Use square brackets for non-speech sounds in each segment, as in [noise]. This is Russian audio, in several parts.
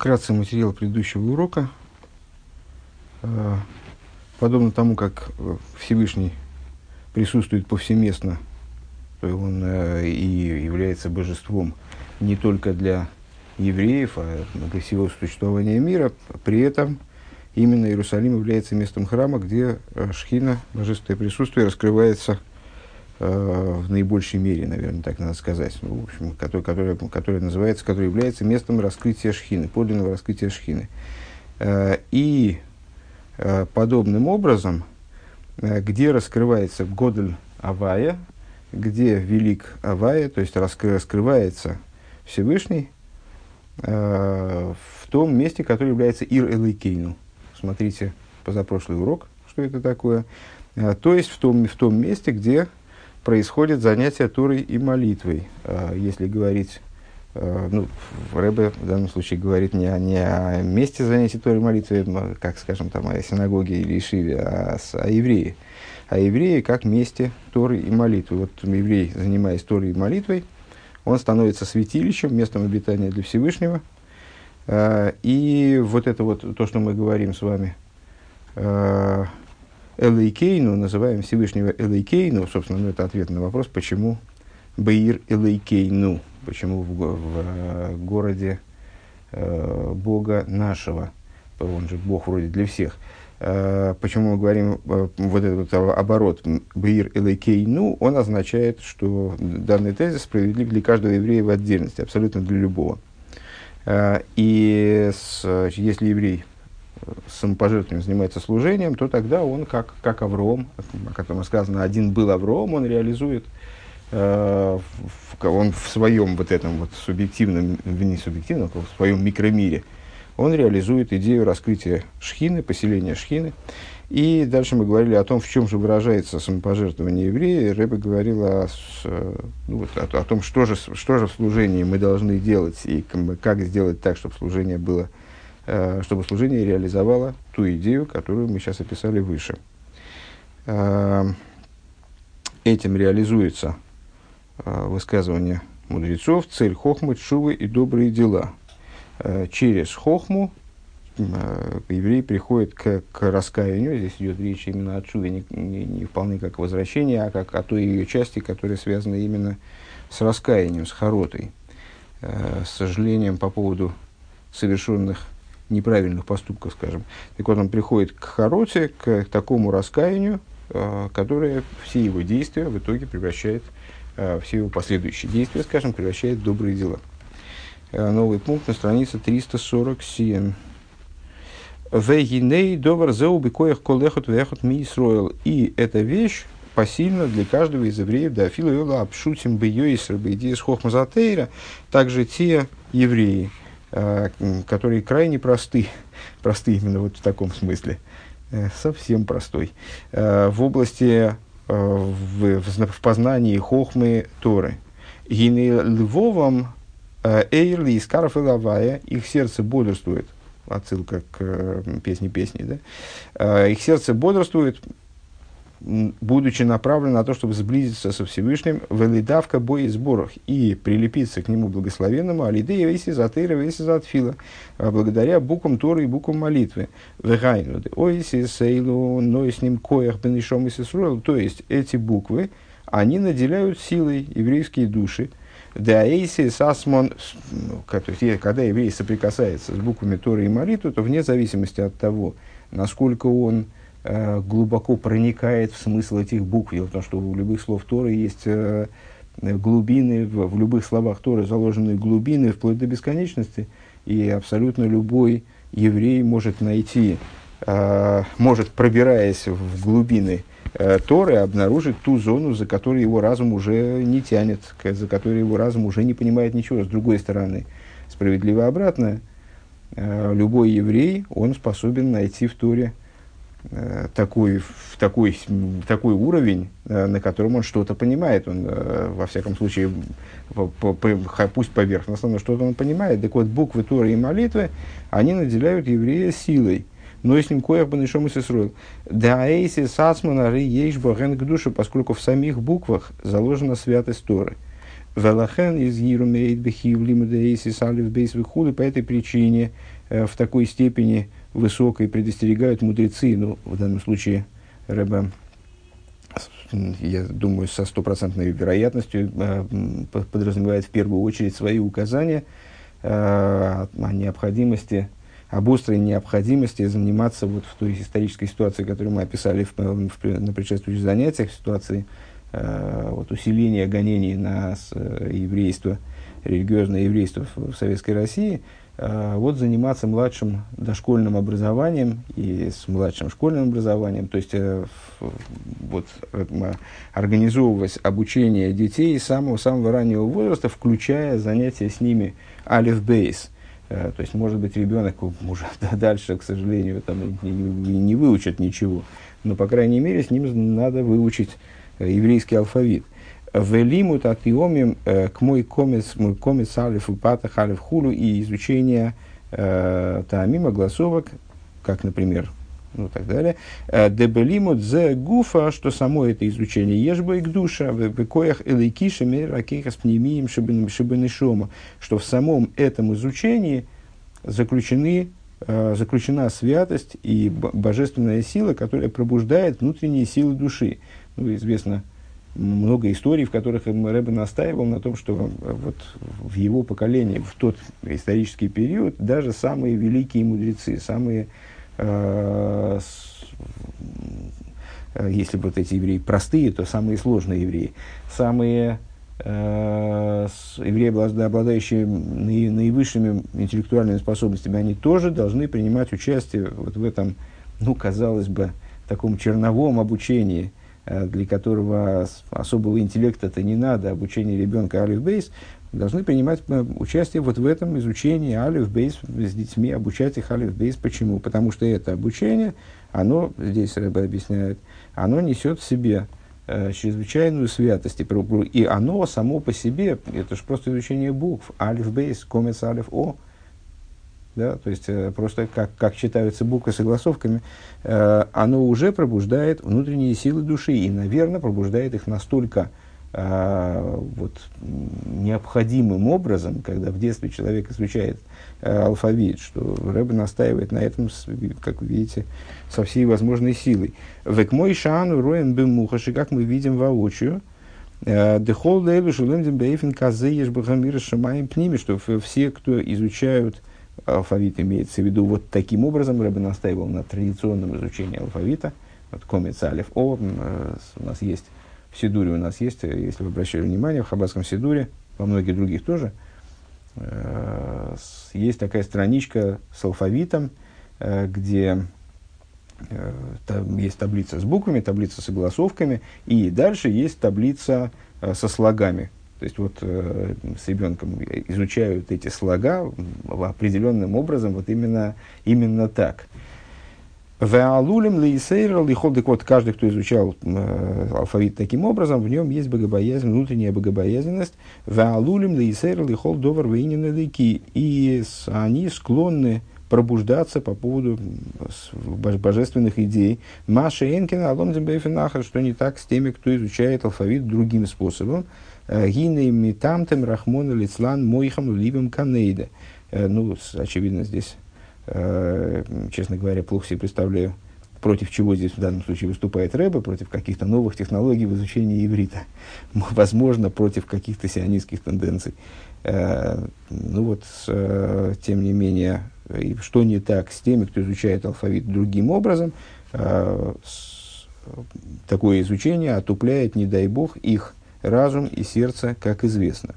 вкратце материал предыдущего урока. Э, подобно тому, как э, Всевышний присутствует повсеместно, то он э, и является божеством не только для евреев, а для всего существования мира. При этом именно Иерусалим является местом храма, где Шхина, божественное присутствие, раскрывается в наибольшей мере, наверное, так надо сказать, ну, в общем, который, который, который называется, который является местом раскрытия шхины, подлинного раскрытия шхины. И Э, подобным образом, э, где раскрывается Годель Авая, где велик Авая, то есть раскрывается Всевышний, э, в том месте, которое является Ир Элейкейну. Смотрите позапрошлый урок, что это такое. То есть в том, в том месте, где происходит занятие Турой и молитвой. Если говорить Э, ну, Рэбе в данном случае говорит не о, не о месте занятия Торой молитвы, как, скажем, там, о синагоге или Ишиве, а о евреи. А евреи как месте Торы и молитвы. Вот еврей, занимаясь Торой и молитвой, он становится святилищем, местом обитания для Всевышнего. Э, и вот это вот, то, что мы говорим с вами, Элейкейну, называем Всевышнего Элейкейну, собственно, ну, это ответ на вопрос, почему Баир Элейкейну, Почему в, в э, городе э, Бога нашего? Он же Бог вроде для всех. Э, почему мы говорим э, вот этот оборот «бир элейкейну», он означает, что данный тезис справедлив для каждого еврея в отдельности, абсолютно для любого. Э, и с, если еврей самопожертвованием занимается служением, то тогда он, как, как Авром, о котором сказано, один был Авром, он реализует – Э, он в своем вот этом вот субъективном, не субъективном, а в своем микромире, он реализует идею раскрытия шхины, поселения шхины. И дальше мы говорили о том, в чем же выражается самопожертвование еврея. Рэбе говорил о, ну, вот, о, о том, что же, что же в служении мы должны делать и как сделать так, чтобы служение было, э, чтобы служение реализовало ту идею, которую мы сейчас описали выше. Э, этим реализуется Э, высказывания мудрецов, цель хохмы, чувы и добрые дела. Э, через хохму э, еврей приходит к, к раскаянию, здесь идет речь именно о чуве, не, не, не вполне как возвращение, а как о той ее части, которая связана именно с раскаянием, с хоротой, с сожалением по поводу совершенных неправильных поступков, скажем. Так вот, он приходит к хороте, к такому раскаянию, которое все его действия в итоге превращает Э, все его последующие действия, скажем, превращает в добрые дела. Э, новый пункт на странице 347. Вегиней довар зеубикоях колехот вехот ми И эта вещь посильна для каждого из евреев, да, филуэла обшутим бы йойсер бы идея с хохмазатейра, также те евреи, э, которые крайне просты, [laughs] просты именно вот в таком смысле, совсем простой, в области в, в, познании хохмы Торы. Гины львовом э, эйрли из и их сердце бодрствует. Отсылка к э, песне песни, да? Э, их сердце бодрствует, будучи направлен на то, чтобы сблизиться со Всевышним, в элидавка бой сборах и прилепиться к нему благословенному, алидея веси затыра веси затфила, благодаря буквам Торы и буквам молитвы. Вегайну, ойси сейлу, но с ним коях бенешом и то есть эти буквы, они наделяют силой еврейские души, да эйси сасмон, ну, когда еврей соприкасается с буквами Торы и молитвы, то вне зависимости от того, насколько он глубоко проникает в смысл этих букв. Дело в том, что у любых слов Торы есть э, глубины, в, любых словах Торы заложены глубины вплоть до бесконечности, и абсолютно любой еврей может найти, э, может, пробираясь в глубины Торы, обнаружить ту зону, за которой его разум уже не тянет, за которой его разум уже не понимает ничего. С другой стороны, справедливо обратное, любой еврей, он способен найти в Торе Э, такой, такой, такой уровень, э, на котором он что-то понимает. Он, э, во всяком случае, по, по, пусть поверхностно, но что-то он понимает. Так вот, буквы Торы и молитвы, они наделяют еврея силой. Но с ним коях бы нашел и Да эйси сацмана ри ейш к душе, поскольку в самих буквах заложена святость Торы. Велахен из Ерумеид Бехив Лимудеисис Алиф Бейс. По этой причине в такой степени высокой предостерегают мудрецы, ну, в данном случае Рэба, я думаю, со стопроцентной вероятностью э, подразумевает в первую очередь свои указания э, о необходимости об острой необходимости заниматься вот в той исторической ситуации, которую мы описали в, в, на предшествующих занятиях, ситуации э, вот, усиления гонений на еврейство, религиозное еврейство в, в Советской России, вот заниматься младшим дошкольным образованием и с младшим школьным образованием, то есть э, вот, э, организовывать обучение детей с самого-самого раннего возраста, включая занятия с ними алиф-бейс – Э, то есть, может быть, ребенок уже [laughs] дальше, к сожалению, там, не, выучит ничего. Но, по крайней мере, с ним надо выучить э, еврейский алфавит. Велимут атиомим э, к мой комец, мой комец алиф и патах алиф хулу и изучение э, таамима гласовок, как, например, ну так далее. Дебелимут зе гуфа, что само это изучение ешба и к душа, в коях элейкишами ракейха с пнемием шибанишома, что в самом этом изучении заключены, э, заключена святость и божественная сила, которая пробуждает внутренние силы души. Ну, известно много историй, в которых Рэбе настаивал на том, что вот в его поколении, в тот исторический период, даже самые великие мудрецы, самые Э, э, если вот эти евреи простые, то самые сложные евреи, самые э, евреи, обладающие наивысшими интеллектуальными способностями, они тоже должны принимать участие вот в этом, ну, казалось бы, таком черновом обучении, для которого особого интеллекта-то не надо, обучение ребенка Алиф Бейс, должны принимать э, участие вот в этом изучении алиф бейс с детьми, обучать их алиф бейс. Почему? Потому что это обучение, оно, здесь Рэбе объясняет, оно несет в себе э, чрезвычайную святость. И оно само по себе, это же просто изучение букв. Алиф бейс, комец алиф о. Да, то есть э, просто как, как читаются буквы согласовками, э, оно уже пробуждает внутренние силы души и, наверное, пробуждает их настолько а, вот, необходимым образом, когда в детстве человек изучает а, алфавит, что Рэбе настаивает на этом, как вы видите, со всей возможной силой. Век мой шану роем бемухаши, как мы видим воочию, а, Дехол дейлу шулемдем бейфен казе ешбахамира шамаем пними, что все, кто изучают алфавит, имеется в виду вот таким образом, Рэбе настаивал на традиционном изучении алфавита, вот комец алиф о, у нас есть в Сидуре у нас есть, э, если вы обращали внимание, в Хабасском Сидуре, во многих других тоже, э, есть такая страничка с алфавитом, э, где там есть таблица с буквами, таблица с согласовками, и дальше есть таблица со слогами. То есть вот с ребенком изучают эти слога определенным образом, вот именно, именно так. Веалулем лейсейрал и холдик вот каждый, кто изучал э, алфавит таким образом, в нем есть богобоязнь, внутренняя богобоязненность. Веалулем лейсейрал и холдовар вейнин лейки. И они склонны пробуждаться по поводу божественных идей. Маша Энкина, Аломзем Бейфенахар, что не так с теми, кто изучает алфавит другим способом. Гиней митамтем рахмона лицлан мойхам либем канейда. Э, ну, очевидно, здесь Э, честно говоря, плохо себе представляю, против чего здесь в данном случае выступает Рэбе, против каких-то новых технологий в изучении иврита, [laughs] возможно, против каких-то сионистских тенденций. Э, ну вот, тем не менее, что не так с теми, кто изучает алфавит другим образом, такое изучение отупляет, не дай бог, их разум и сердце, как известно.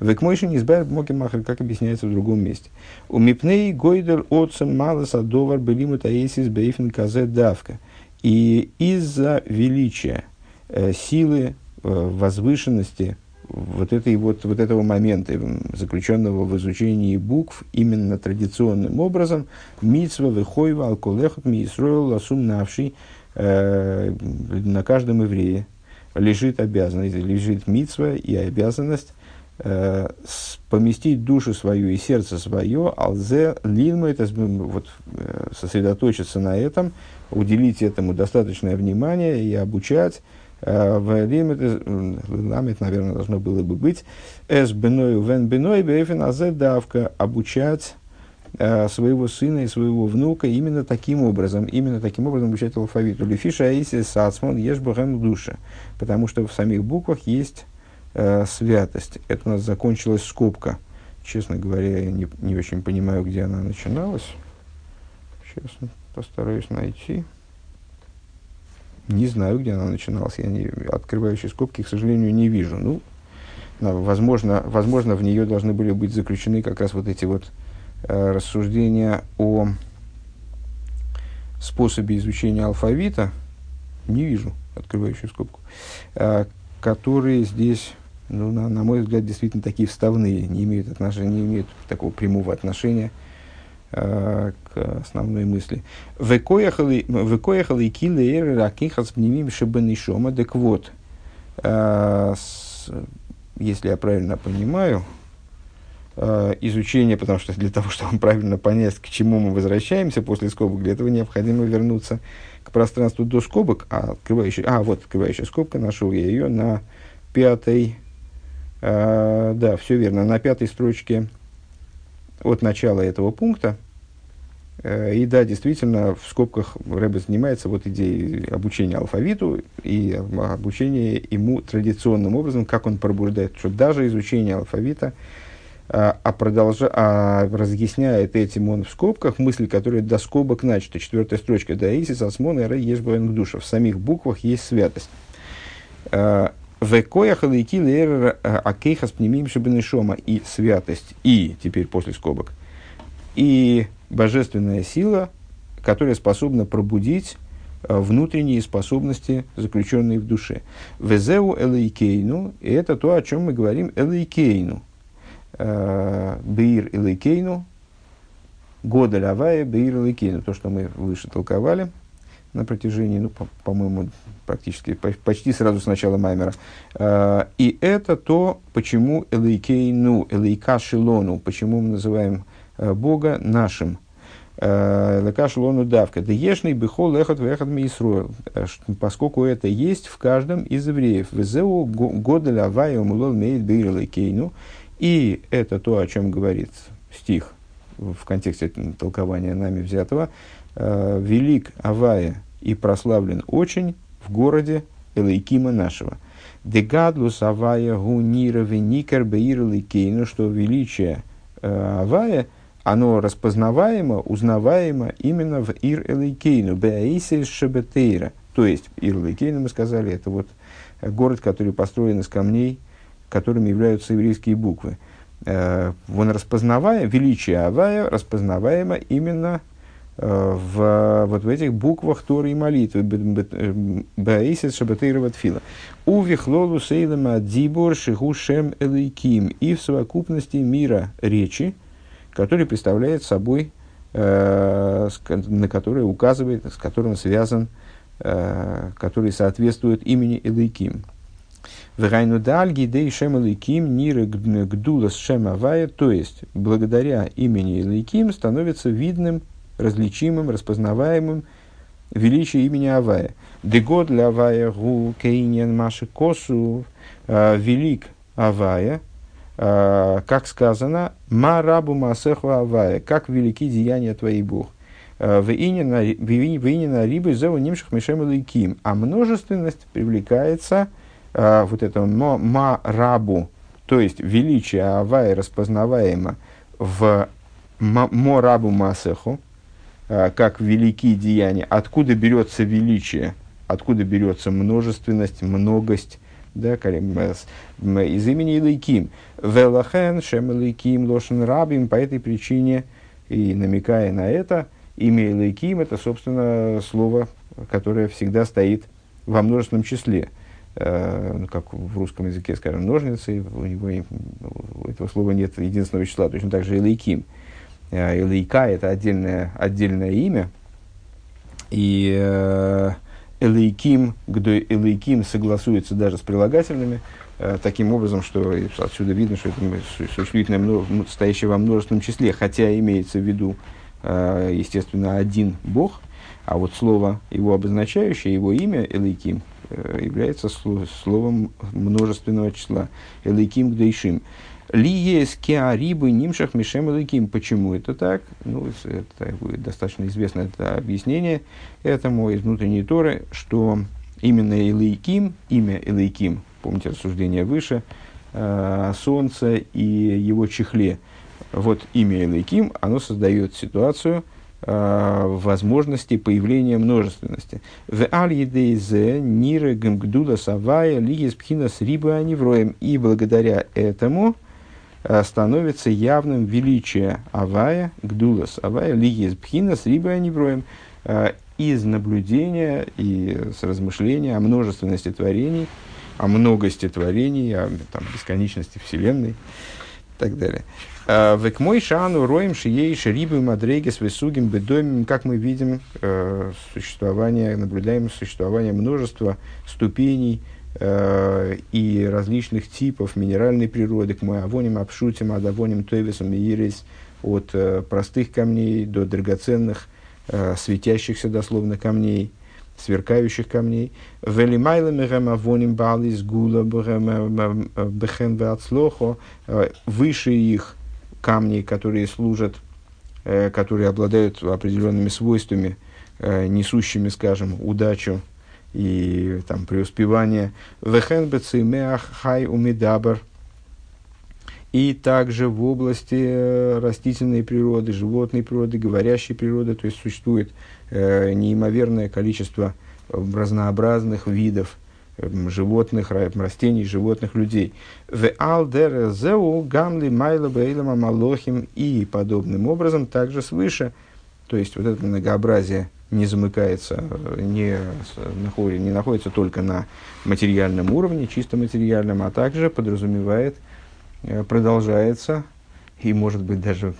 Векмойши не избавит Мокимахер, как объясняется в другом месте. У Мипней Гойдер Отцем Малас Адовар Белиму Таесис Бейфен Казе Давка. И из-за величия, э, силы, э, возвышенности вот, этой, вот, вот этого момента, заключенного в изучении букв, именно традиционным образом, митсва выхойва алколехот миисроил ласум навший, э, на каждом еврее лежит обязанность, лежит митсва и обязанность э, поместить душу свою и сердце свое, алзе лилма, это вот, э, сосредоточиться на этом, уделить этому достаточное внимание и обучать В ламет, наверное, должно было бы быть. Эс беною вен беной бефен азе давка обучать своего сына и своего внука именно таким образом, именно таким образом обучать алфавиту. Лефиша аиси сацман ешь богам душа, потому что в самих буквах есть э, святость. Это у нас закончилась скобка. Честно говоря, я не, не очень понимаю, где она начиналась. Сейчас постараюсь найти. Не знаю, где она начиналась. Я не, открывающие скобки, к сожалению, не вижу. Ну, возможно, возможно, в нее должны были быть заключены как раз вот эти вот э, рассуждения о способе изучения алфавита. Не вижу открывающую скобку. Э, которые здесь, ну, на, на мой взгляд, действительно такие вставные, не имеют отношения, не имеют такого прямого отношения Э, к основной мысли. Векояхали и килейр ракихас пнемим шибанишома. Так вот, э, если я правильно понимаю, э, изучение, потому что для того, [laughs] чтобы правильно понять, к чему мы возвращаемся после скобок, для этого необходимо вернуться к пространству до скобок, а открывающая, а вот открывающая скобка, нашел я ее на пятой, э, да, все верно, на пятой строчке от начала этого пункта. Э, и да, действительно, в скобках Рэбе занимается вот идеей обучения алфавиту и обучения ему традиционным образом, как он пробуждает, что даже изучение алфавита, а, а, продолжа, а разъясняет этим он в скобках мысли, которые до скобок начаты. Четвертая строчка. Да, Исис, Асмон, Эра, Ешбавен, душа. В самих буквах есть святость. Векоях лейки лейр э, акейхас пнемим шибенешома. И святость, и, теперь после скобок, и божественная сила, которая способна пробудить внутренние способности, заключенные в душе. Везеу элейкейну, и это то, о чем мы говорим элейкейну. Бир элейкейну, года лавая, бир элейкейну. То, что мы выше толковали на протяжении, ну, по- моему практически, почти сразу с начала Маймера. Э, и это то, почему элейкейну, элейка шилону, почему мы называем Бога нашим. Лекаш лону давка. Да ешный бихол лехот вехот мисруэл. Поскольку это есть в каждом из евреев. Везеу года лавая умулол меет бейрил кейну. И это то, о чем говорит стих в контексте толкования нами взятого. Велик Авая и прославлен очень в городе Элейкима нашего. Дегадлус Авая гунира веникер бейр Элейкейну, что величие Авая – оно распознаваемо, узнаваемо именно в Ир Элейкейну, Беаисе Шебетейра. То есть, Ир Элейкейну, мы сказали, это вот город, который построен из камней, которыми являются еврейские буквы. Э, он распознавая, величие Авая распознаваемо именно э, в, вот в этих буквах Торы и молитвы. Баисис Шабатейра Ватфила. Увихлолу Сейлема Дибор Шигушем Элейким. И в совокупности мира речи, который представляет собой, э, на который указывает, с которым связан, э, который соответствует имени Элейким. Вегайну дальги дей шем Элейким нира гдулас шем авая, то есть, благодаря имени Элейким становится видным, различимым, распознаваемым величие имени Авая. Дегод для Авая гу кейнен маши косу э, велик Авая, Э, как сказано, «Ма рабу масеху авая», как велики деяния твои Бог. Э, в инина рибы зову нимших мишем лейким. А множественность привлекается э, вот это ма рабу, то есть величие авая распознаваемо в мо рабу масеху, как великие деяния. Откуда берется величие, откуда берется множественность, многость, да, из имени Илайким. Велахен, Шем Илайким, Лошен Рабим, по этой причине, и намекая на это, имя Илайким – это, собственно, слово, которое всегда стоит во множественном числе. Э, ну, как в русском языке, скажем, ножницы, у него у этого слова нет единственного числа, точно так же Илайким. Э, Илайка – это отдельное, отдельное имя, и э, Элейким, где Элейким согласуется даже с прилагательными, э, таким образом, что отсюда видно, что это существительное, стоящее во множественном числе, хотя имеется в виду, э, естественно, один Бог, а вот слово его обозначающее, его имя Элейким, является словом множественного числа. Элейким гдейшим. Ли есть кеарибы нимшах мишем элейким. Почему это так? Ну, это достаточно известное это объяснение этому из внутренней Торы, что именно Элейким, имя Элейким, помните рассуждение выше, э, Солнце и его чехле. Вот имя Элейким, оно создает ситуацию э, возможности появления множественности. В аль едейзе нире гмгдула савая лигис пхинас аневроем. И благодаря этому э, становится явным величие авая, гдулас авая, лигис пхинас рибы аневроем. Э, из наблюдения и с размышления о множественности творений, о многости творений, о там, бесконечности Вселенной так далее. А, Век мой шану роем шией шерибы мадреги с высугим бедомим, как мы видим, э, существование, наблюдаем существование множества ступеней э, и различных типов минеральной природы, к мы авоним обшутим, адавоним тойвесом ирис, от э, простых камней до драгоценных э, светящихся дословно камней, сверкающих камней. Выше их камней, которые служат, э, которые обладают определенными свойствами, э, несущими, скажем, удачу и там, преуспевание. хай умидабр и также в области э, растительной природы, животной природы, говорящей природы, то есть существует э, неимоверное количество разнообразных видов э, животных, растений, животных, людей. В алдер зеу гамли майла бейлама малохим и подобным образом также свыше, то есть вот это многообразие не замыкается, э, не, находит, не находится только на материальном уровне, чисто материальном, а также подразумевает – Э, продолжается, и может быть даже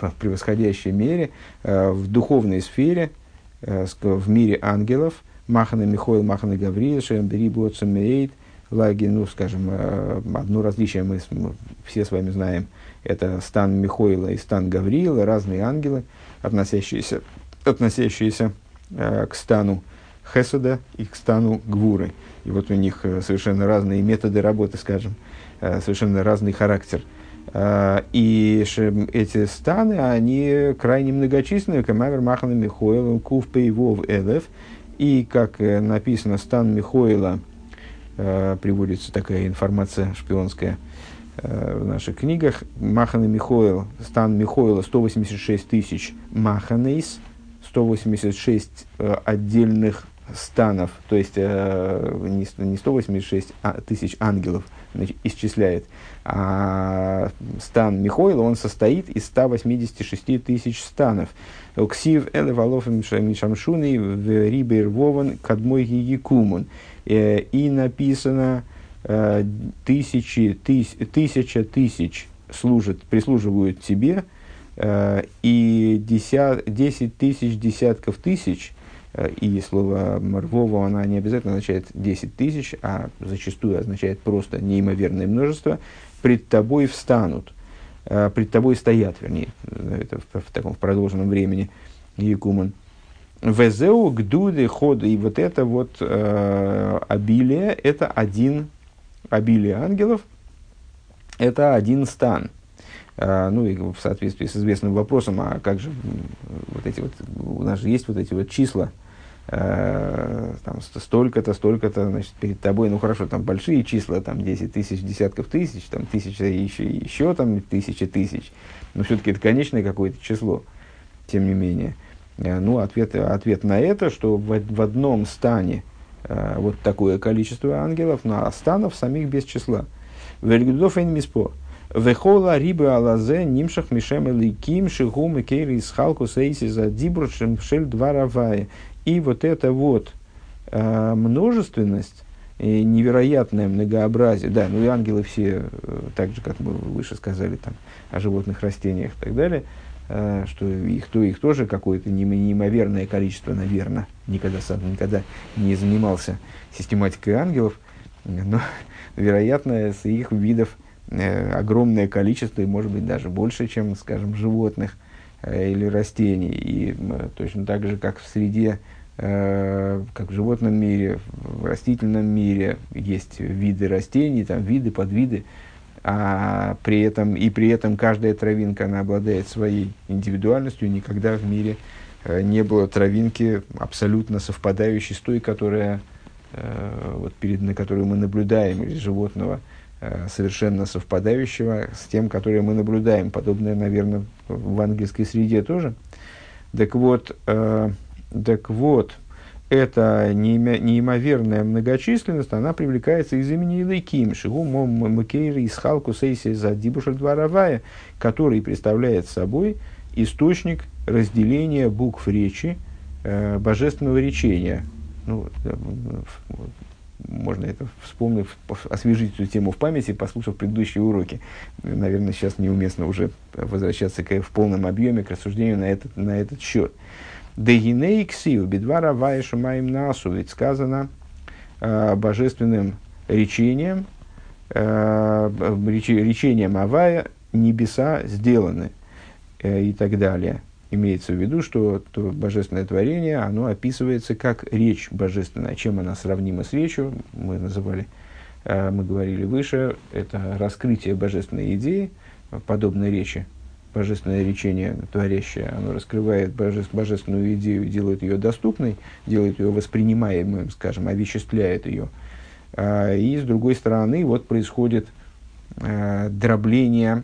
в превосходящей мере, э, в духовной сфере, в мире ангелов, Махана Михоил, Махана Гавриил, Шембери Боцамейт, Лаги, ну, скажем, одно различие мы все с вами знаем, это стан Михоила и стан Гавриила, разные ангелы, относящиеся, относящиеся к стану Хесуда и к стану Гвуры. И вот у них совершенно разные методы работы, скажем, Э, совершенно разный характер. Э, и эти станы, они крайне многочисленные. Камавер Махана Михоил, Кув Пейвов Элев. И, как э, написано, стан Михоила, приводится такая информация шпионская в наших книгах. Махана Михоил, стан Михоила 186 тысяч Маханейс, 186 отдельных станов, то есть не 186 а, тысяч ангелов, исчисляет. А стан Михоила, он состоит из 186 тысяч станов. Ксив эле валов мишамшуны в рибер вован кадмой якумун. Э, и написано э, тысячи, тыс, тысяча тысяч служат, прислуживают тебе, э, и десять тысяч десятков тысяч Э, и слово «рвово» она не обязательно означает 10 тысяч, а зачастую означает просто неимоверное множество, пред тобой встанут, э, пред тобой стоят, вернее, это в, в таком в продолженном времени, Якуман. Везеу, гдуды, ходы, и вот это вот э, обилие, это один, обилие ангелов, это один стан. Uh, ну и в соответствии с известным вопросом, а как же вот эти вот, у нас же есть вот эти вот числа, Э, там, столько-то, столько-то, значит, перед тобой, ну хорошо, там большие числа, там 10 тысяч, десятков тысяч, там тысяча, еще, еще там тысячи тысяч, но все-таки это конечное какое-то число, тем не менее. Э, ну, ответ, ответ на это, что в, в одном стане э, вот такое количество ангелов, но а станов самих без числа. Вельгудов миспо. Вехола рибы алазе нимшах мишем эликим шигум и кейри из халку сейси за дибрушем шель два равая. И вот эта вот э, множественность, и невероятное многообразие, да, ну и ангелы все, э, так же, как мы выше сказали, там, о животных, растениях и так далее, э, что их, то, их тоже какое-то неимоверное количество, наверное, никогда сам никогда не занимался систематикой ангелов, но, [laughs] вероятно, с их видов э, огромное количество, и может быть даже больше, чем, скажем, животных э, или растений. И э, точно так же, как в среде Э, как в животном мире, в растительном мире есть виды растений, там виды, подвиды, а при этом, и при этом каждая травинка, она обладает своей индивидуальностью, никогда в мире э, не было травинки абсолютно совпадающей с той, которая, э, вот перед, на которую мы наблюдаем, или животного, совершенно совпадающего с тем, которое мы наблюдаем. Подобное, наверное, в английской среде тоже. Так вот, так вот, эта неимоверная многочисленность, она привлекается из имени Илайким, Шигу Макейри из Халку Сейси за Дибушальдваравая, который представляет собой источник разделения букв речи э, божественного речения. Ну, э, можно это вспомнив, освежить эту тему в памяти, послушав предыдущие уроки. Наверное, сейчас неуместно уже возвращаться к, в полном объеме к рассуждению на этот, на этот счет. Дегинейксию бедвара вайшу моим насу, ведь сказано э, божественным речением, э, реч, речением Авая небеса сделаны э, и так далее. Имеется в виду, что то божественное творение, оно описывается как речь божественная. Чем она сравнима с речью, мы называли, э, мы говорили выше, это раскрытие божественной идеи, подобной речи, божественное речение творящее, оно раскрывает боже, божественную идею, делает ее доступной, делает ее воспринимаемым, скажем, овеществляет ее. А, и с другой стороны, вот происходит а, дробление,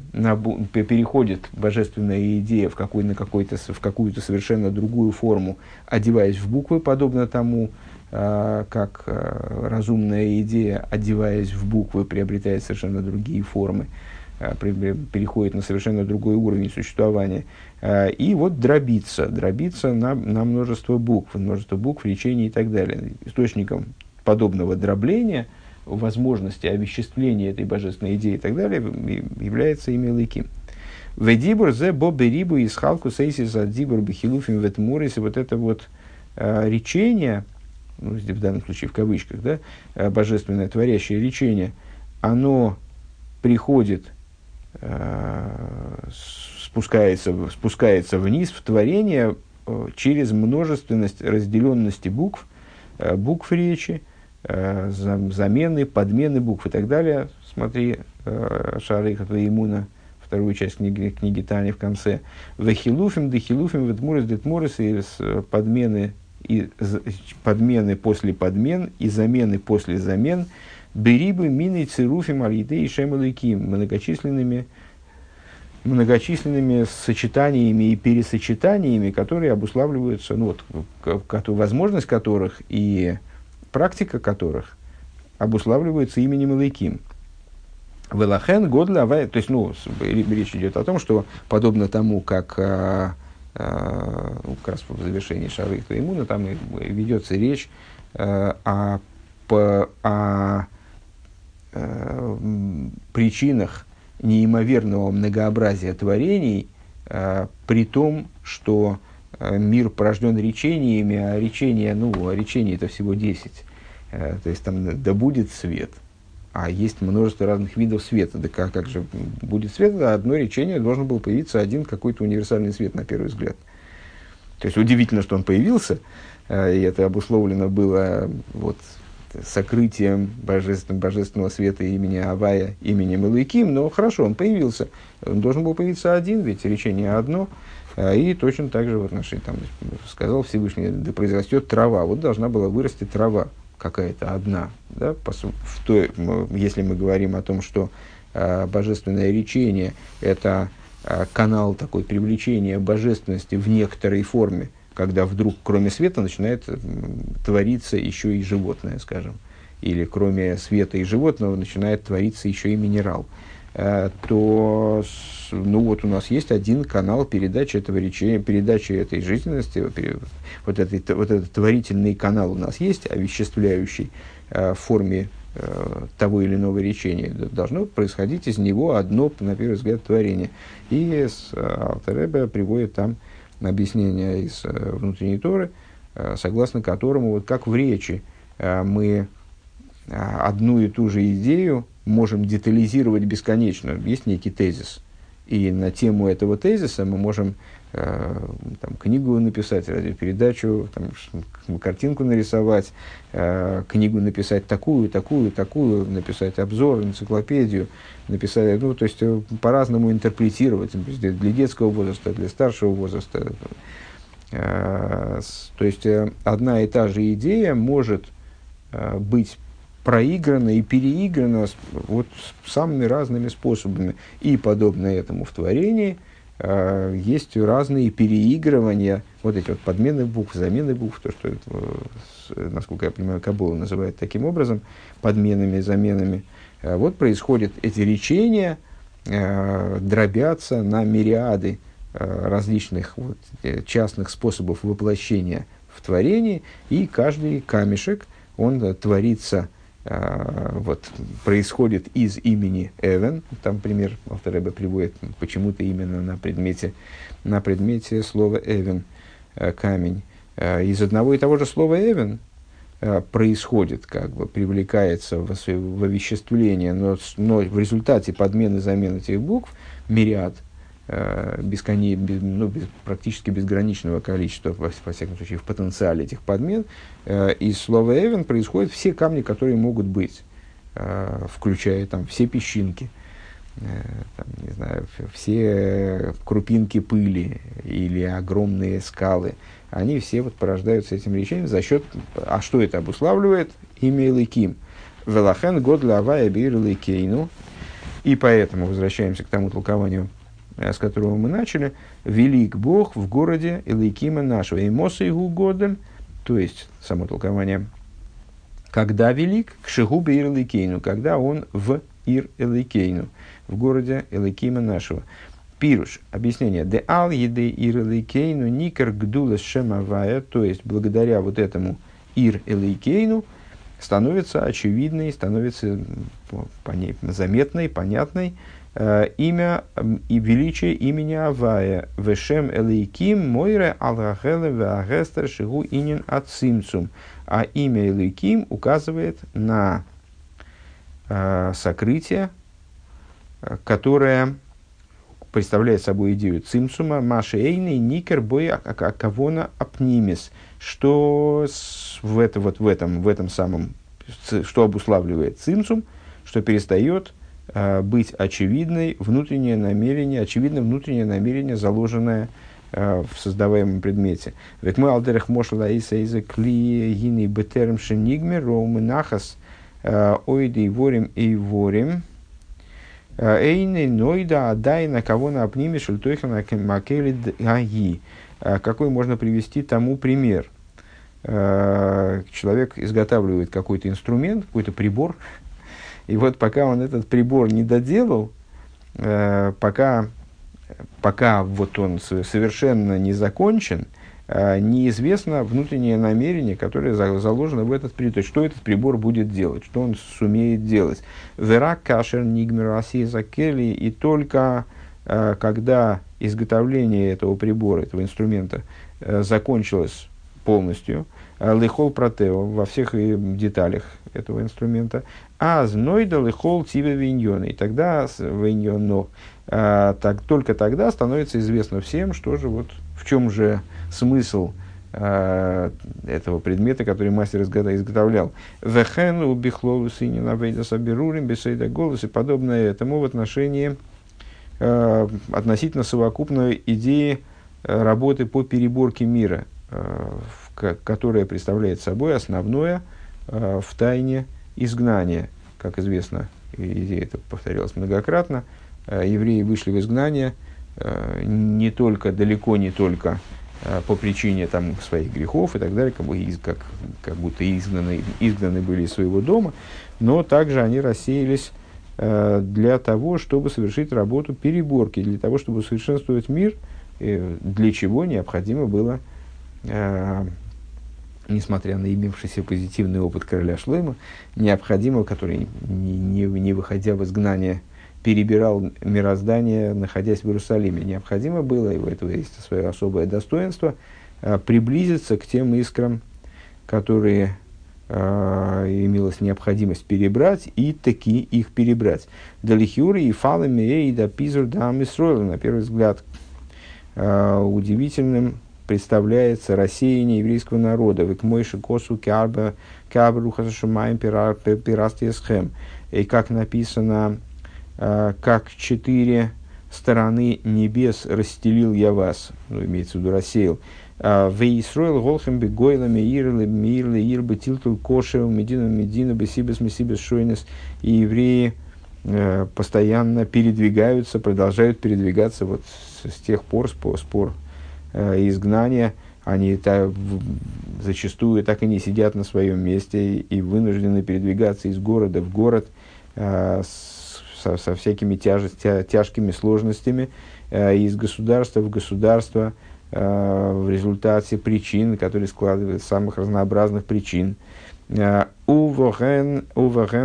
переходит божественная идея в, какой, на какой-то, в какую-то совершенно другую форму, одеваясь в буквы, подобно тому, а, как разумная идея, одеваясь в буквы, приобретает совершенно другие формы. Э, переходит на совершенно другой уровень существования. Э, и вот дробится, дробится на, на множество букв, множество букв, речений и так далее. Источником подобного дробления, возможности овеществления этой божественной идеи и так далее является имя Лыки. Ведибур зе бобе рибу из халку сейси за дибур бихилуфим ветмурисе. Вот это вот э, речение, ну, в данном случае в кавычках, да, божественное творящее речение, оно приходит спускается, спускается вниз в творение э, через множественность разделенности букв, э, букв речи, замены, подмены букв и так далее. Смотри, Шарыха Твоимуна, вторую часть книги, книги Тани в конце. Вехилуфим, дехилуфим, ветмурис, детмурис, и подмены, и подмены после подмен, и замены после замен – Берибы мины цируфим алиде и шемалыким, многочисленными, многочисленными сочетаниями и пересочетаниями, которые обуславливаются, ну вот, возможность которых и практика которых обуславливаются именем Илайким. Велахен годля, то есть, ну, речь идет о том, что подобно тому, как а, а, ну, как раз в завершении Шары Имуна, там ведется речь а, о, о э, причинах неимоверного многообразия творений, э, при том, что э, мир порожден речениями, а речения, ну, а речений это всего 10. Э, то есть там да будет свет, а есть множество разных видов света. Да как, как же будет свет, а одно речение должен был появиться один какой-то универсальный свет на первый взгляд. То есть удивительно, что он появился, э, и это обусловлено было вот, сокрытием божественного, божественного света имени Авая, именем Илыким, но хорошо, он появился. Он должен был появиться один, ведь речение одно. А, и точно так же в отношении, там, сказал Всевышний, да произрастет трава. Вот должна была вырасти трава какая-то одна. Да, в той, если мы говорим о том, что а, божественное речение – это а, канал такой привлечения божественности в некоторой форме – когда вдруг кроме света начинает твориться еще и животное, скажем, или кроме света и животного начинает твориться еще и минерал, э, то ну вот у нас есть один канал передачи этого речения, передачи этой жизненности, вот, этот, вот этот творительный канал у нас есть, овеществляющий э, в форме э, того или иного речения. Должно происходить из него одно, на первый взгляд, творение. И Алтереба приводит там объяснение из э, внутренней Торы, э, согласно которому, вот как в речи, э, мы одну и ту же идею можем детализировать бесконечно. Есть некий тезис. И на тему этого тезиса мы можем там, книгу написать, радиопередачу, там, картинку нарисовать, книгу написать такую, такую, такую, написать обзор, энциклопедию, написать, ну, то есть по-разному интерпретировать для детского возраста, для старшего возраста. То есть одна и та же идея может быть проиграна и переиграна вот самыми разными способами. И подобно этому в творении э, есть разные переигрывания, вот эти вот подмены букв, замены букв, то, что, э, насколько я понимаю, Кабула называет таким образом, подменами, заменами. Э, вот происходят эти речения, э, дробятся на мириады э, различных вот, э, частных способов воплощения в творении, и каждый камешек, он э, творится а, вот, происходит из имени Эвен, там пример Алтареба приводит почему-то именно на предмете, на предмете слова Эвен, э, камень. Э, из одного и того же слова Эвен происходит, как бы привлекается в, овеществление, но, но в результате подмены замены этих букв мириад – бесконе, без, ну, без, практически безграничного количества, во, во всяком случае, в потенциале этих подмен, э, из слова «эвен» происходят все камни, которые могут быть, э, включая там, все песчинки, э, там, не знаю, все крупинки пыли или огромные скалы. Они все вот порождаются этим речением за счет... А что это обуславливает? Имя Илыким. Велахен год лавая бир И поэтому возвращаемся к тому толкованию, Э, с которого мы начали, велик Бог в городе Элейкима нашего. И Моса Игу Годель, то есть само толкование, когда велик, к Шигубе Ир Элейкейну, когда он в Ир Элейкейну, в городе Элейкима нашего. Пируш, объяснение. Де ал еды ир элейкейну никер гдула шемавая, то есть благодаря вот этому ир элейкейну становится очевидной, становится заметной, понятной Э, имя и величие имени Авая. Вешем Элейким Мойре Аллахеле Веагестер Шигу Инин Ацимцум. А имя Элейким указывает на э, сокрытие, э, которое представляет собой идею цимсума, Маши Эйны, Никер, Бой, Акавона, Апнимис, что в, это, вот в, этом, в этом самом, что обуславливает цимсум, что перестает Э, быть очевидной внутреннее намерение, очевидно внутреннее намерение, заложенное э, в создаваемом предмете. Ведь мы алдерах мошла иса из кли гини бетерм шенигмер роумы нахас э, ойды ворим и ворим. Эйны нойда адай на кого на апниме шультойха на макели гаги. Какой можно привести тому пример? Человек изготавливает какой-то инструмент, какой-то прибор, и вот пока он этот прибор не доделал, э, пока, пока вот он совершенно не закончен, э, неизвестно внутреннее намерение, которое за, заложено в этот прибор. Что этот прибор будет делать, что он сумеет делать. Верак кашер нигмер закели, и только э, когда изготовление этого прибора, этого инструмента закончилось полностью, лихол протео во всех деталях этого инструмента, а знойда лихол тебе виньон. И тогда виньоно, а, так, только тогда становится известно всем, что же вот, в чем же смысл а, этого предмета, который мастер изготовлял. Вехен у бихлолу синина вейда сабирурим бесейда голос и подобное этому в отношении относительно совокупной идеи работы по переборке мира, в, которая представляет собой основное а, в тайне изгнание. Как известно, идея это повторялась многократно. Э, евреи вышли в изгнание э, не только, далеко не только э, по причине там, своих грехов и так далее, как, бы, как, как будто изгнаны, изгнаны были из своего дома, но также они рассеялись для того, чтобы совершить работу переборки, для того, чтобы усовершенствовать мир, для чего необходимо было несмотря на имевшийся позитивный опыт короля Шлема, необходимо, который, не, не, не выходя в изгнание, перебирал мироздание, находясь в Иерусалиме. Необходимо было, и у этого есть свое особое достоинство, а, приблизиться к тем искрам, которые э, имелась необходимость перебрать, и таки их перебрать. Далихюры и фалами и да пизур да на первый взгляд, удивительным представляется рассеяние еврейского народа. Век мойши косу кябра кябруха шумаем пирастиесхем. И как написано, как четыре стороны небес расстелил я вас, ну, имеется в виду рассеял. Вейсроил голхем бегойлами ирлы мирлы ирбы тилтул кошев медину медину бесибес месибес шойнес. И евреи э, постоянно передвигаются, продолжают передвигаться вот с, тех пор, с, с пор э, изгнания. Они та, в, зачастую так и не сидят на своем месте и вынуждены передвигаться из города в город э, с, со, со всякими тяж, тя, тяжкими сложностями, э, из государства в государство – Э, в результате причин, которые складывают самых разнообразных причин. Э, увоген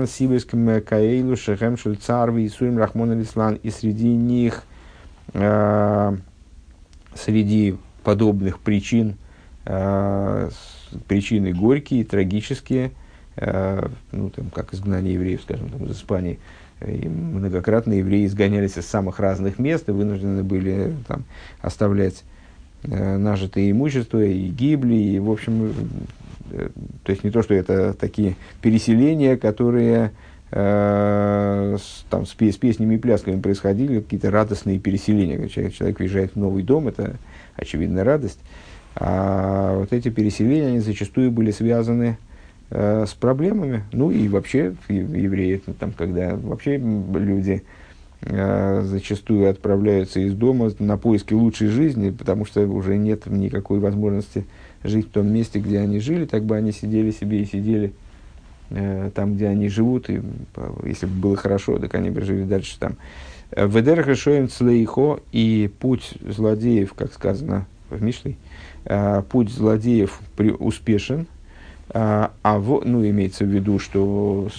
сибирским каэйлу шехем шульцарви и суим рахмон. И среди них, э, среди подобных причин, причины горькие, трагические, ну, там, как изгнание евреев, скажем, там, из Испании, и многократно евреи изгонялись из самых разных мест и вынуждены были там, оставлять Э, нажитое имущество, и гибли, и, в общем, э, то есть не то, что это такие переселения, которые э, там, с, с песнями и плясками происходили, какие-то радостные переселения. Когда человек, человек въезжает в новый дом, это очевидная радость. А вот эти переселения, они зачастую были связаны э, с проблемами. Ну и вообще евреи, там, когда вообще люди Э, зачастую отправляются из дома на поиски лучшей жизни, потому что уже нет никакой возможности жить в том месте, где они жили, так бы они сидели себе и сидели там, где они живут, и если бы было хорошо, так они бы жили дальше там. Ведер Хашоем Цлейхо и путь злодеев, как сказано в Мишле, э, путь злодеев при, успешен, а, а ну, имеется в виду, что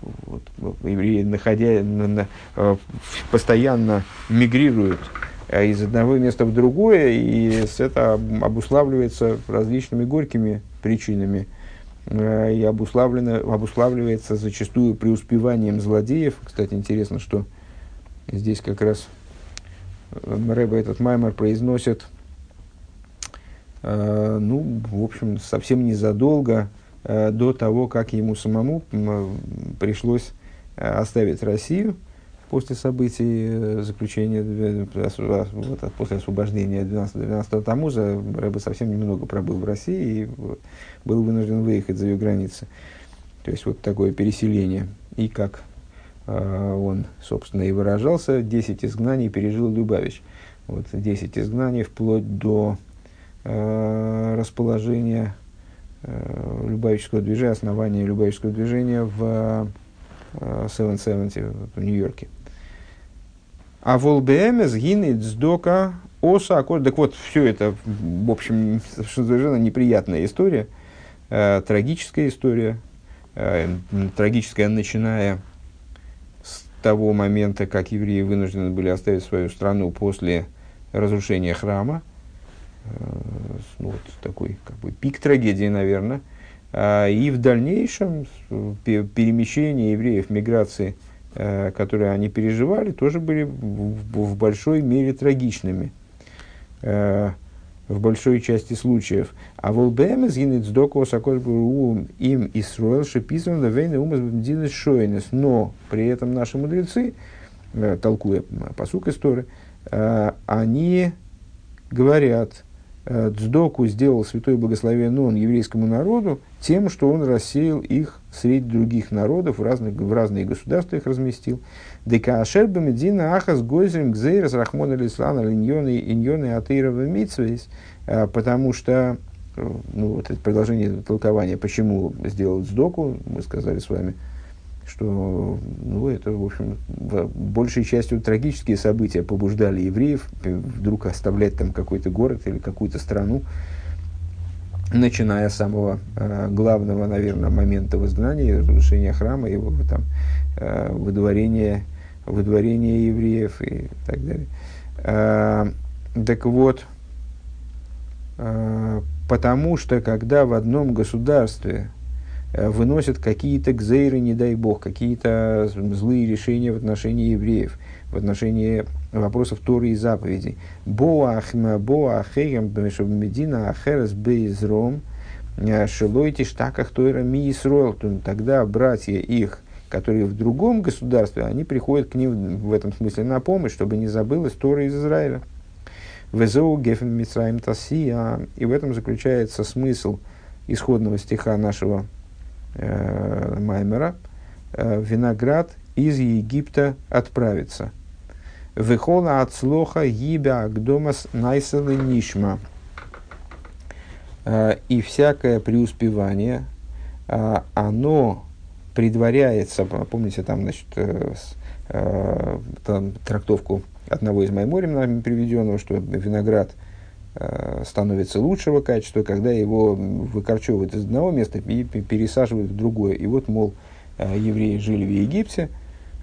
вот, евреи, находя, на, на, э, постоянно мигрируют э, из одного места в другое, и это обуславливается различными горькими причинами э, и обуславлено, обуславливается зачастую преуспеванием злодеев. Кстати, интересно, что здесь как раз Рэба этот маймер произносит, ну, в общем, совсем незадолго Э, до того, как ему самому пришлось э, оставить Россию после событий э, заключения, вот, после освобождения 12-12 Тамуза, Рэбе совсем немного пробыл в России и был вынужден выехать за ее границы. То есть вот такое переселение. И как он, собственно, и выражался, 10 изгнаний пережил Любавич. Вот 10 изгнаний вплоть до расположения э, любавического движения, основания любавического движения в э, 770 в Нью-Йорке. А в ЛБМС гинет сдока оса. Так вот, все это, в общем, [laughs] совершенно неприятная история, э, трагическая история, э, трагическая, начиная с того момента, как евреи вынуждены были оставить свою страну после разрушения храма, Э, ну, вот такой как бы пик трагедии, наверное. А, и в дальнейшем перемещение евреев, миграции, которые они переживали, тоже были в, большой мере трагичными э, в большой части случаев. А волбем из гинет сдоку им Исруэл шеписан левейна умас бмдинес шойнес. Но при этом наши мудрецы, толкуя посук истории, они говорят, Э, Дздоку сделал святой благословен он еврейскому народу тем, что он рассеял их среди других народов, в, разных, в разные государства их разместил. Дека медина ахас гойзрим гзейрас рахмона лислана линьоны иньоны атеирова митсвейс, э, потому что, э, ну, вот это продолжение толкования, почему сделал Дздоку, мы сказали с вами, что ну, это, в общем, в большей частью трагические события побуждали евреев вдруг оставлять там какой-то город или какую-то страну, начиная с самого э, главного, наверное, момента возгнания, разрушения храма, его там, э, выдворения, выдворения евреев и так далее. Э, так вот, э, потому что когда в одном государстве выносят какие-то гзейры, не дай бог, какие-то злые решения в отношении евреев, в отношении вопросов Торы и заповедей. Боахма, боахерем, медина ахерес бейзром, шелойти штаках Тойра ми. Тогда братья их, которые в другом государстве, они приходят к ним в этом смысле на помощь, чтобы не забылась Тора из Израиля. Везоу гефен митсраим тасия. И в этом заключается смысл исходного стиха нашего э, Маймера. Э, Виноград из Египта отправится. Вехола от слоха гибя агдомас найсалы нишма. Э, и всякое преуспевание, э, оно предваряется, помните, там, значит, э, там, трактовку одного из Майморем нами приведенного, что виноград становится лучшего качества, когда его выкорчевывают из одного места и пересаживают в другое. И вот, мол, евреи жили в Египте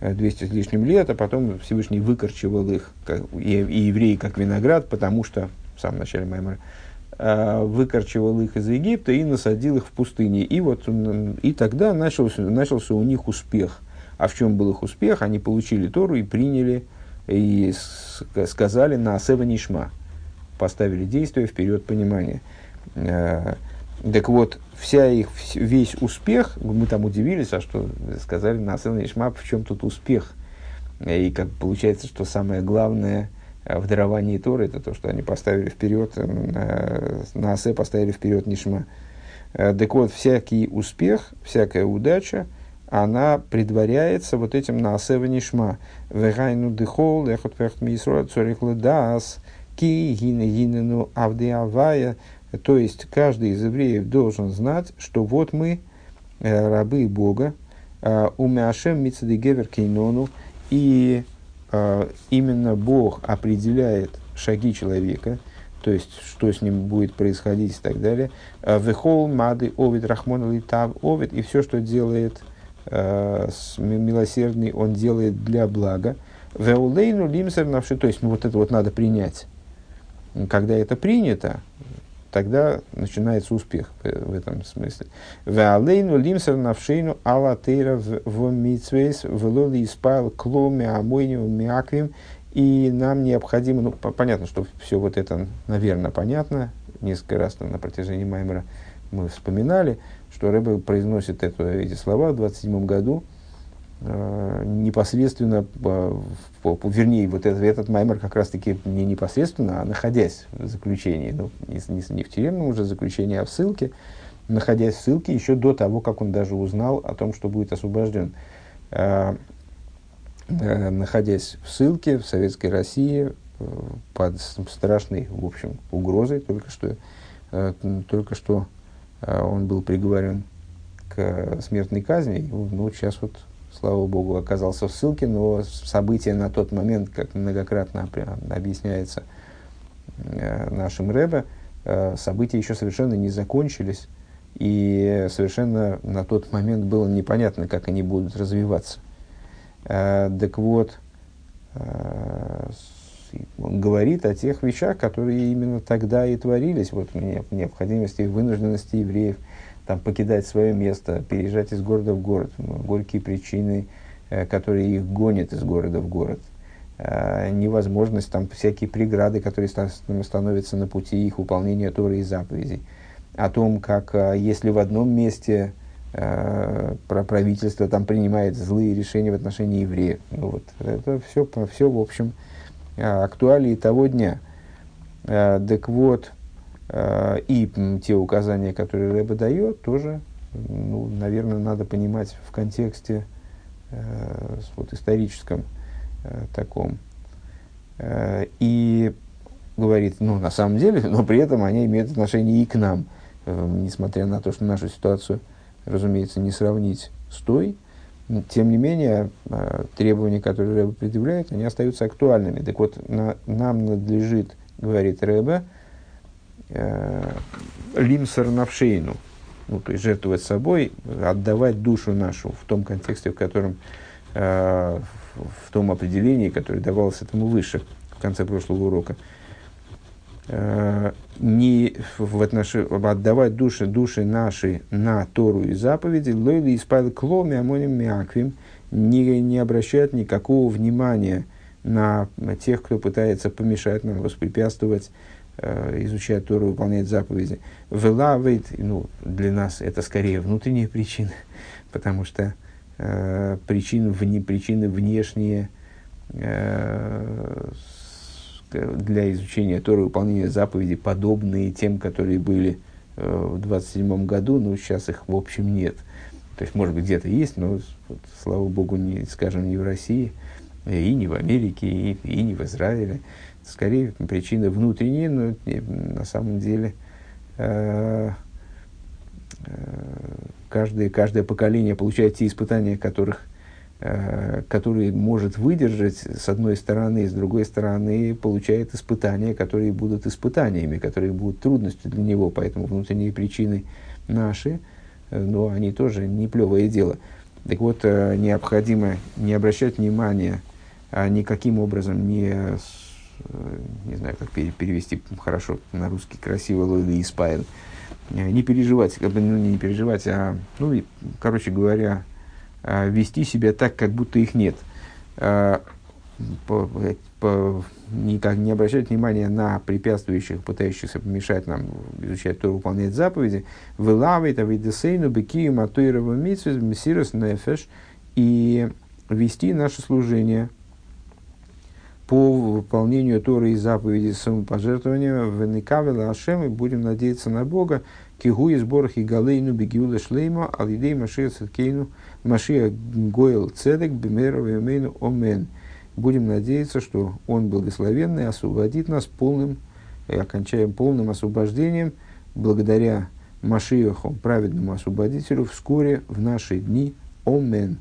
200 с лишним лет, а потом Всевышний выкорчевал их, и, евреи как виноград, потому что, в самом начале Маймора, Э, выкорчевал их из Египта и насадил их в пустыне. И вот и тогда начался, начался у них успех. А в чем был их успех? Они получили Тору и приняли, и сказали на Асева Нишма. Поставили действие вперед понимания. Э, так вот, вся их, весь успех, мы там удивились, а что сказали на Асева Нишма, в чем тут успех? И как получается, что самое главное – в даровании Торы, это то, что они поставили вперед, э, на Асе поставили вперед Нишма. Э, так вот, всякий успех, всякая удача, она предваряется вот этим на Асе Нишма. Вегайну дыхол, эхот верхт мисруа, цорих ледас, ки гине гинену авде авая. То есть, каждый из евреев должен знать, что вот мы, э, рабы Бога, умяшем мицадегевер кейнону, и а, именно Бог определяет шаги человека, то есть что с ним будет происходить и так далее. Вехол мады овид рахмон литав овид, и все, что делает э, милосердный, он делает для блага. Веулейну лимсер навши, то есть ну, вот это вот надо принять. Когда это принято, тогда начинается успех в, этом смысле. Веалейну лимсер навшейну ала тейра в митсвейс велоли испайл кломе амойню миаквим. И нам необходимо, ну, понятно, что все вот это, наверное, понятно. Несколько раз на протяжении Маймера мы вспоминали, что Рэбе произносит это, эти слова в 27 году, непосредственно, э, вернее, вот этот, этот маймер как раз-таки не непосредственно, а находясь в заключении, ну, не, не, не в тюремном уже заключении, а в ссылке, находясь в ссылке еще до того, как он даже узнал о том, что будет освобожден. Э, находясь в ссылке в Советской России под страшной, в общем, угрозой, только что, только что он был приговорен к смертной казни, ну, сейчас вот слава богу, оказался в ссылке, но события на тот момент, как многократно объясняется э, нашим Рэбе, э, события еще совершенно не закончились, и совершенно на тот момент было непонятно, как они будут развиваться. Э, так вот, он говорит о тех вещах, которые именно тогда и творились, вот необходимости и вынужденности евреев – там, покидать свое место, переезжать из города в город, горькие причины, э, которые их гонят из города в город, э, невозможность, там, всякие преграды, которые становятся на пути их выполнения Торы и заповедей, о том, как э, если в одном месте про правительство там принимает злые решения в отношении евреев. Ну, вот, это все, все, в общем, актуалии того дня. Так вот, и те указания, которые Рэба дает, тоже, ну, наверное, надо понимать в контексте э, вот, историческом э, таком. И говорит, ну, на самом деле, но при этом они имеют отношение и к нам, несмотря на то, что нашу ситуацию, разумеется, не сравнить с той, тем не менее, требования, которые Рэба предъявляет, они остаются актуальными. Так вот, на, нам надлежит, говорит Рэба, Э, лимсер навшейну, ну, то есть жертвовать собой, отдавать душу нашу в том контексте, в котором, э, в том определении, которое давалось этому выше, в конце прошлого урока. Э, не в отнош... отдавать души, души наши на Тору и заповеди, лойли испал кломи амоним мяквим, не, не обращают никакого внимания на тех, кто пытается помешать нам, воспрепятствовать э, изучать Тору, выполнять заповеди. Велавит, ну, для нас это скорее внутренние причины, [laughs] потому что э, причин, вне, причины внешние э, для изучения Торы, выполнения заповедей, подобные тем, которые были э, в 27 году, но сейчас их в общем нет. То есть, может быть, где-то есть, но, вот, слава богу, не, скажем, не в России, и не в Америке, и, и не в Израиле. Скорее, причины внутренние, но на самом деле э, э, каждое, каждое поколение получает те испытания, которых Э, который может выдержать с одной стороны, с другой стороны получает испытания, которые будут испытаниями, которые будут трудностью для него, поэтому внутренние причины наши, э, но они тоже не плевое дело. Так вот, необходимо не обращать внимания а никаким образом не, не знаю, как перевести хорошо на русский красиво, лойли испаин, не переживать, как бы, ну, не переживать, а, ну, и, короче говоря, а, вести себя так, как будто их нет. По, по, никак не обращать внимания на препятствующих, пытающихся помешать нам изучать то, выполнять заповеди. Вылавит авидесейну бекию матуирова митсвиз мессирос нефеш и вести наше служение по выполнению Торы и заповеди самопожертвования в Никавела Ашем и будем надеяться на Бога, кигу из борхи галейну бегиула шлейма, алидей машия цеткейну – Машия Гойл Цедек Бемеров Юмейну Омен. Будем надеяться, что Он благословенный освободит нас полным, и окончаем полным освобождением благодаря Машиаху, праведному освободителю, вскоре в наши дни. Омен.